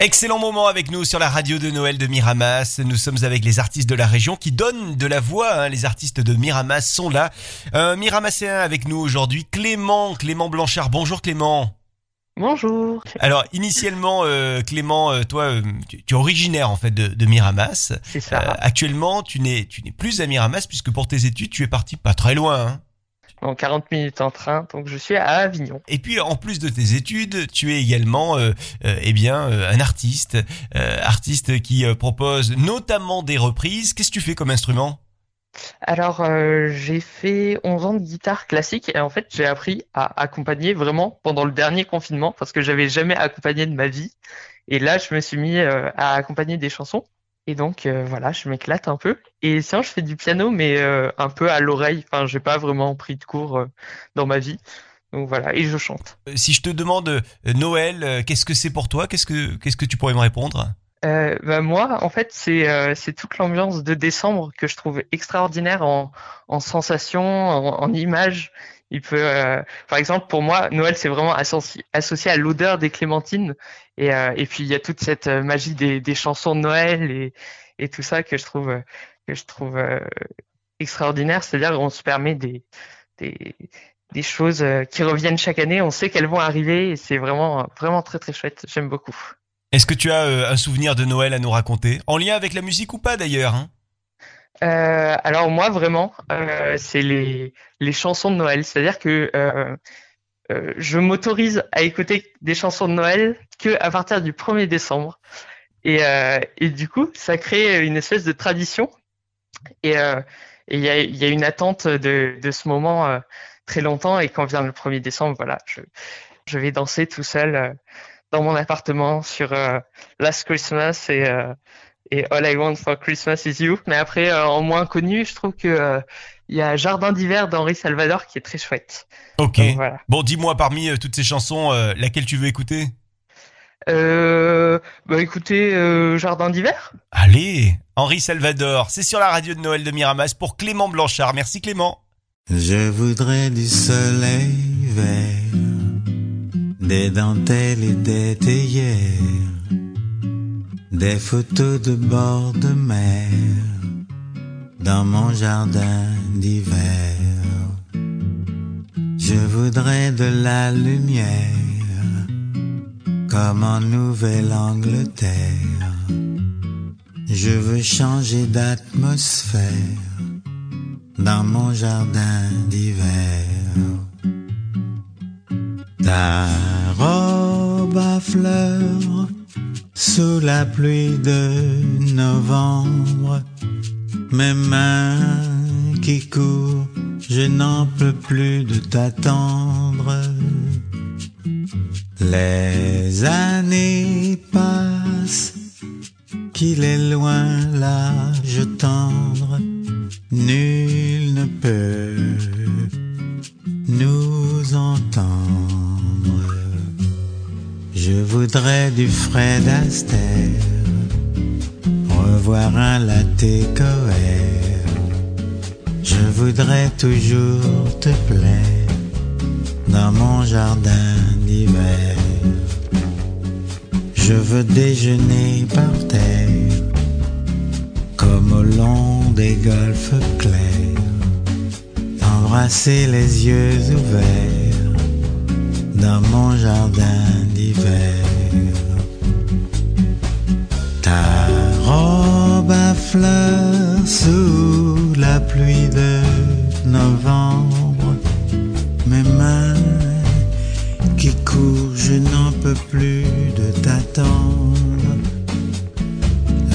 Excellent moment avec nous sur la radio de Noël de Miramas. Nous sommes avec les artistes de la région qui donnent de la voix. hein. Les artistes de Miramas sont là. Un Miramasséen avec nous aujourd'hui, Clément, Clément Blanchard. Bonjour Clément. Bonjour. Alors initialement, euh, Clément, euh, toi, euh, tu, tu es originaire en fait de, de Miramas. C'est Euh, ça. actuellement, tu n'es tu n'es plus à Miramas puisque pour tes études, tu es parti pas très loin. hein. En 40 minutes en train, donc je suis à Avignon. Et puis en plus de tes études, tu es également euh, euh, eh bien euh, un artiste, euh, artiste qui propose notamment des reprises. Qu'est-ce que tu fais comme instrument? Alors, euh, j'ai fait 11 ans de guitare classique et en fait, j'ai appris à accompagner vraiment pendant le dernier confinement parce que j'avais jamais accompagné de ma vie. Et là, je me suis mis à accompagner des chansons. Et donc, euh, voilà, je m'éclate un peu. Et sinon, je fais du piano, mais euh, un peu à l'oreille. Enfin, j'ai pas vraiment pris de cours euh, dans ma vie. Donc voilà, et je chante. Si je te demande Noël, qu'est-ce que c'est pour toi? Qu'est-ce que qu'est-ce que tu pourrais me répondre? Euh, bah moi, en fait, c'est euh, c'est toute l'ambiance de décembre que je trouve extraordinaire en, en sensations, en, en images. Il peut, euh, par exemple, pour moi, Noël, c'est vraiment associé, à l'odeur des clémentines. Et, euh, et puis, il y a toute cette euh, magie des, chansons de Noël et, tout ça que je trouve, extraordinaire. C'est-à-dire qu'on se permet des, choses qui reviennent chaque année. On sait qu'elles vont arriver et c'est vraiment, vraiment très, très chouette. J'aime beaucoup. Est-ce que tu as un souvenir de Noël à nous raconter? En lien avec la musique ou pas d'ailleurs hein? Euh, alors moi vraiment, euh, c'est les chansons de Noël. C'est-à-dire que euh, je m'autorise à écouter des chansons de Noël que à partir du 1er décembre. Et, du coup, ça crée une espèce de tradition. Et il y a, une attente de, ce moment très longtemps. Et quand vient le 1er décembre, voilà, je, je vais danser tout seul dans mon appartement sur Last Christmas et, et All I Want for Christmas is You. Mais après, euh, en moins connu, je trouve que euh, il y a Jardin d'hiver d'Henri Salvador qui est très chouette. Ok. Donc, voilà. Bon, dis-moi parmi euh, toutes ces chansons, euh, laquelle tu veux écouter? Euh, bah écoutez, euh, Jardin d'hiver. Allez, Henri Salvador, c'est sur la radio de Noël de Miramas pour Clément Blanchard. Merci Clément. Je voudrais du soleil vert, des dentelles et des théières, des photos de bord de mer dans mon jardin d'hiver. Je voudrais de la lumière comme en Nouvelle-Angleterre. Je veux changer d'atmosphère dans mon jardin d'hiver. Ta robe à fleurs sous la pluie de novembre, mes mains qui courent, je n'en peux plus de t'attendre. Les années passent, qu'il est loin l'âge tendre, nul ne peut nous entendre. Je voudrais du Fred Astaire, revoir un latte coère. Je voudrais toujours te plaire dans mon jardin d'hiver. Je veux déjeuner par terre, comme au long des golfes clairs, embrasser les yeux ouverts dans mon jardin d'hiver. Ta robe à fleurs sous la pluie de novembre, mes mains qui courent, je n'en peux plus de t'attendre.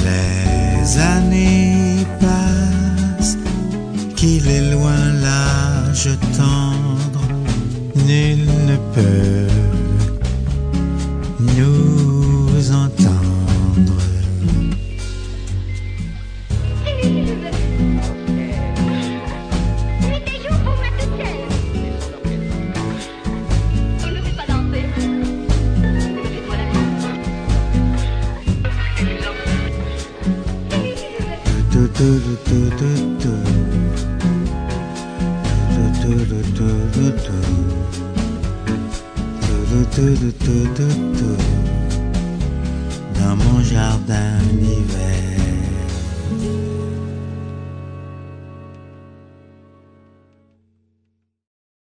Les années passent, qu'il est loin l'âge tendre, nul ne peut nous entendre. Mettez jour pour moi toute dans mon jardin d'hiver.